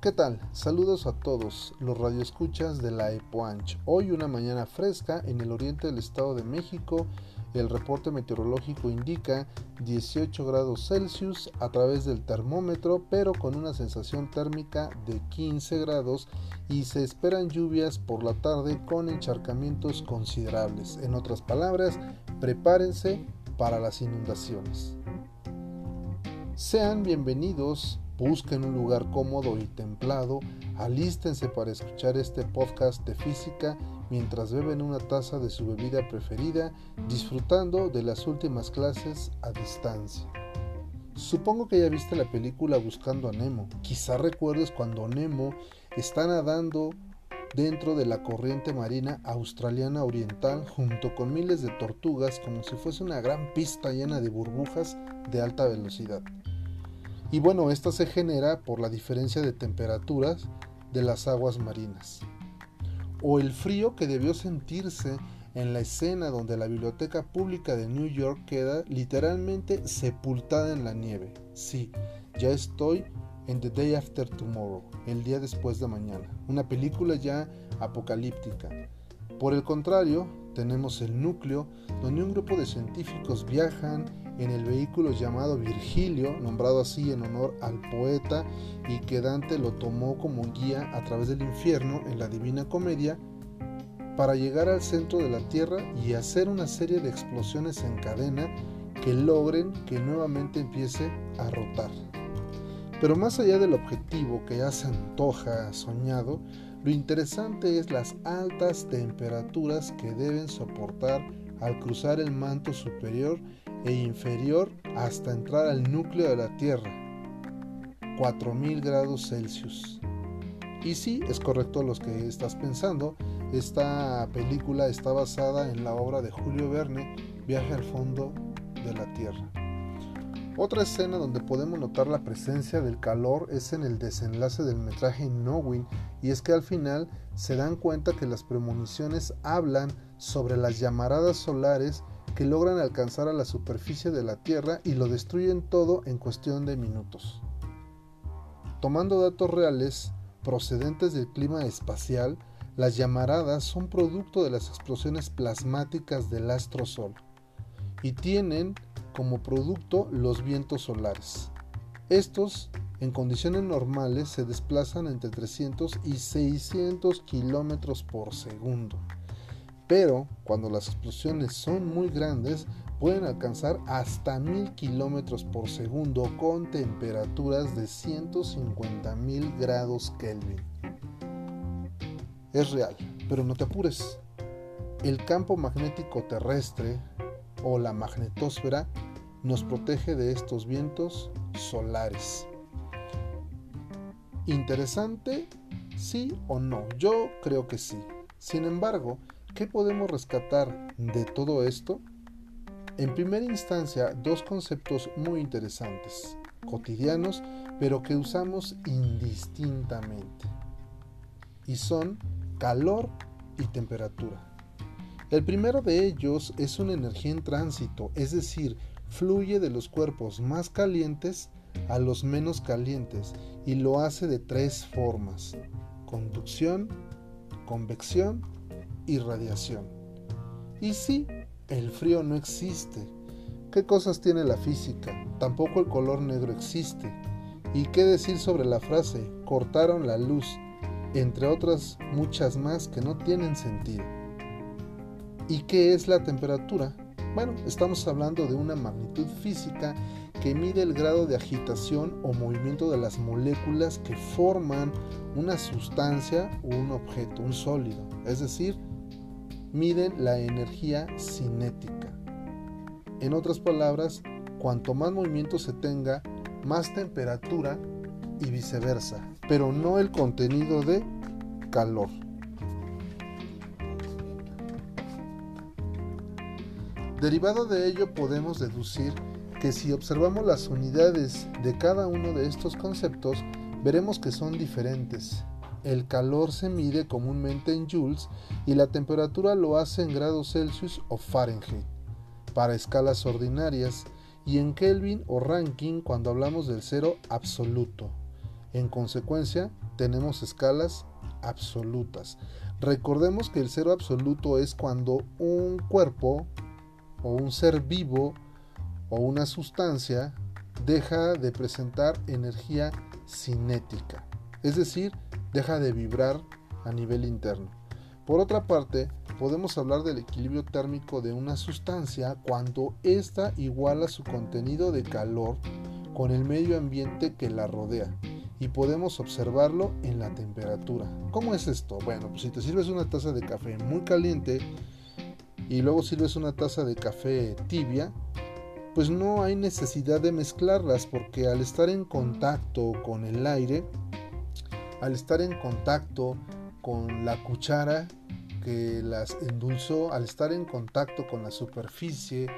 ¿Qué tal? Saludos a todos los radioescuchas de la EPOANCH. Hoy una mañana fresca en el oriente del Estado de México. El reporte meteorológico indica 18 grados Celsius a través del termómetro, pero con una sensación térmica de 15 grados y se esperan lluvias por la tarde con encharcamientos considerables. En otras palabras, prepárense para las inundaciones. Sean bienvenidos Busquen un lugar cómodo y templado, alístense para escuchar este podcast de física mientras beben una taza de su bebida preferida, disfrutando de las últimas clases a distancia. Supongo que ya viste la película Buscando a Nemo. Quizá recuerdes cuando Nemo está nadando dentro de la corriente marina australiana oriental junto con miles de tortugas como si fuese una gran pista llena de burbujas de alta velocidad. Y bueno, esta se genera por la diferencia de temperaturas de las aguas marinas. O el frío que debió sentirse en la escena donde la biblioteca pública de New York queda literalmente sepultada en la nieve. Sí, ya estoy en The Day After Tomorrow, el día después de mañana, una película ya apocalíptica. Por el contrario, tenemos el núcleo donde un grupo de científicos viajan en el vehículo llamado Virgilio, nombrado así en honor al poeta y que Dante lo tomó como guía a través del infierno en la Divina Comedia, para llegar al centro de la Tierra y hacer una serie de explosiones en cadena que logren que nuevamente empiece a rotar. Pero más allá del objetivo que ya se antoja soñado, lo interesante es las altas temperaturas que deben soportar al cruzar el manto superior e inferior hasta entrar al núcleo de la Tierra, 4000 grados Celsius. Y sí, es correcto lo que estás pensando, esta película está basada en la obra de Julio Verne, Viaje al fondo de la Tierra. Otra escena donde podemos notar la presencia del calor es en el desenlace del metraje Knowing, y es que al final se dan cuenta que las premoniciones hablan sobre las llamaradas solares que logran alcanzar a la superficie de la Tierra y lo destruyen todo en cuestión de minutos. Tomando datos reales procedentes del clima espacial, las llamaradas son producto de las explosiones plasmáticas del astro Sol y tienen como producto los vientos solares. Estos, en condiciones normales, se desplazan entre 300 y 600 kilómetros por segundo pero cuando las explosiones son muy grandes pueden alcanzar hasta 1000 kilómetros por segundo con temperaturas de 150.000 grados Kelvin. Es real, pero no te apures. El campo magnético terrestre o la magnetosfera nos protege de estos vientos solares. ¿Interesante? ¿Sí o no? Yo creo que sí. Sin embargo, ¿Qué podemos rescatar de todo esto? En primera instancia, dos conceptos muy interesantes, cotidianos, pero que usamos indistintamente. Y son calor y temperatura. El primero de ellos es una energía en tránsito, es decir, fluye de los cuerpos más calientes a los menos calientes y lo hace de tres formas, conducción, convección y radiación. Y sí, el frío no existe. ¿Qué cosas tiene la física? Tampoco el color negro existe. ¿Y qué decir sobre la frase cortaron la luz? Entre otras muchas más que no tienen sentido. ¿Y qué es la temperatura? Bueno, estamos hablando de una magnitud física que mide el grado de agitación o movimiento de las moléculas que forman una sustancia o un objeto, un sólido, es decir, miden la energía cinética. En otras palabras, cuanto más movimiento se tenga, más temperatura y viceversa, pero no el contenido de calor. Derivado de ello podemos deducir que si observamos las unidades de cada uno de estos conceptos, veremos que son diferentes, el calor se mide comúnmente en joules y la temperatura lo hace en grados Celsius o Fahrenheit para escalas ordinarias y en Kelvin o Rankine cuando hablamos del cero absoluto. En consecuencia, tenemos escalas absolutas. Recordemos que el cero absoluto es cuando un cuerpo o un ser vivo o una sustancia deja de presentar energía cinética, es decir, deja de vibrar a nivel interno. Por otra parte, podemos hablar del equilibrio térmico de una sustancia cuando ésta iguala su contenido de calor con el medio ambiente que la rodea y podemos observarlo en la temperatura. ¿Cómo es esto? Bueno, pues si te sirves una taza de café muy caliente y luego sirves una taza de café tibia, pues no hay necesidad de mezclarlas porque al estar en contacto con el aire, al estar en contacto con la cuchara que las endulzó, al estar en contacto con la superficie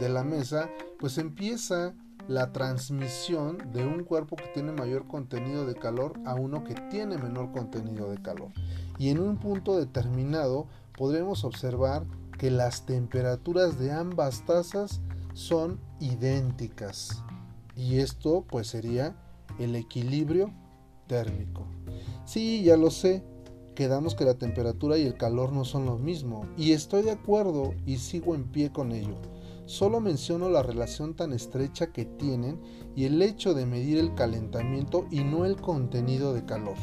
de la mesa, pues empieza la transmisión de un cuerpo que tiene mayor contenido de calor a uno que tiene menor contenido de calor. Y en un punto determinado podremos observar que las temperaturas de ambas tazas son idénticas. Y esto pues sería el equilibrio térmico. Sí, ya lo sé, quedamos que la temperatura y el calor no son lo mismo. Y estoy de acuerdo y sigo en pie con ello. Solo menciono la relación tan estrecha que tienen y el hecho de medir el calentamiento y no el contenido de calor.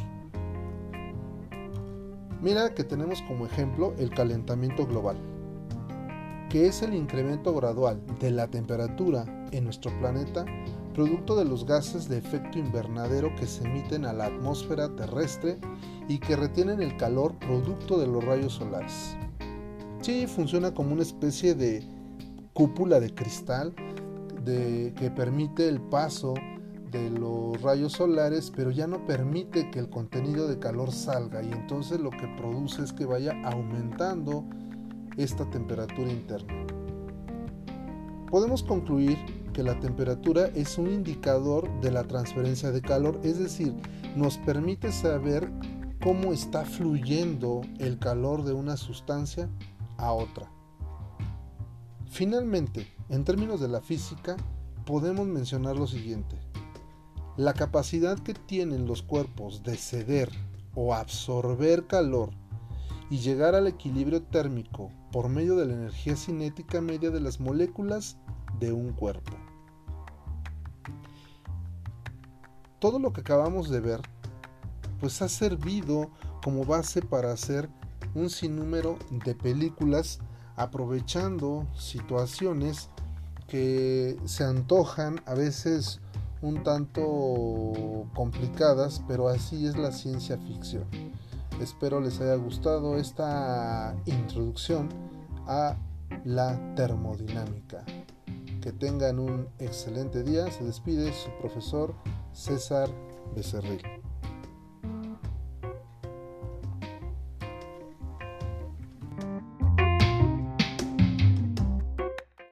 Mira que tenemos como ejemplo el calentamiento global, que es el incremento gradual de la temperatura en nuestro planeta producto de los gases de efecto invernadero que se emiten a la atmósfera terrestre y que retienen el calor producto de los rayos solares. Sí, funciona como una especie de cúpula de cristal que permite el paso de los rayos solares, pero ya no permite que el contenido de calor salga y entonces lo que produce es que vaya aumentando esta temperatura interna. Podemos concluir que la temperatura es un indicador de la transferencia de calor, es decir, nos permite saber cómo está fluyendo el calor de una sustancia a otra. Finalmente, en términos de la física, podemos mencionar lo siguiente. La capacidad que tienen los cuerpos de ceder o absorber calor y llegar al equilibrio térmico por medio de la energía cinética media de las moléculas de un cuerpo. Todo lo que acabamos de ver pues ha servido como base para hacer un sinnúmero de películas aprovechando situaciones que se antojan a veces un tanto complicadas, pero así es la ciencia ficción. Espero les haya gustado esta introducción a la termodinámica. Que tengan un excelente día. Se despide su profesor César Becerril.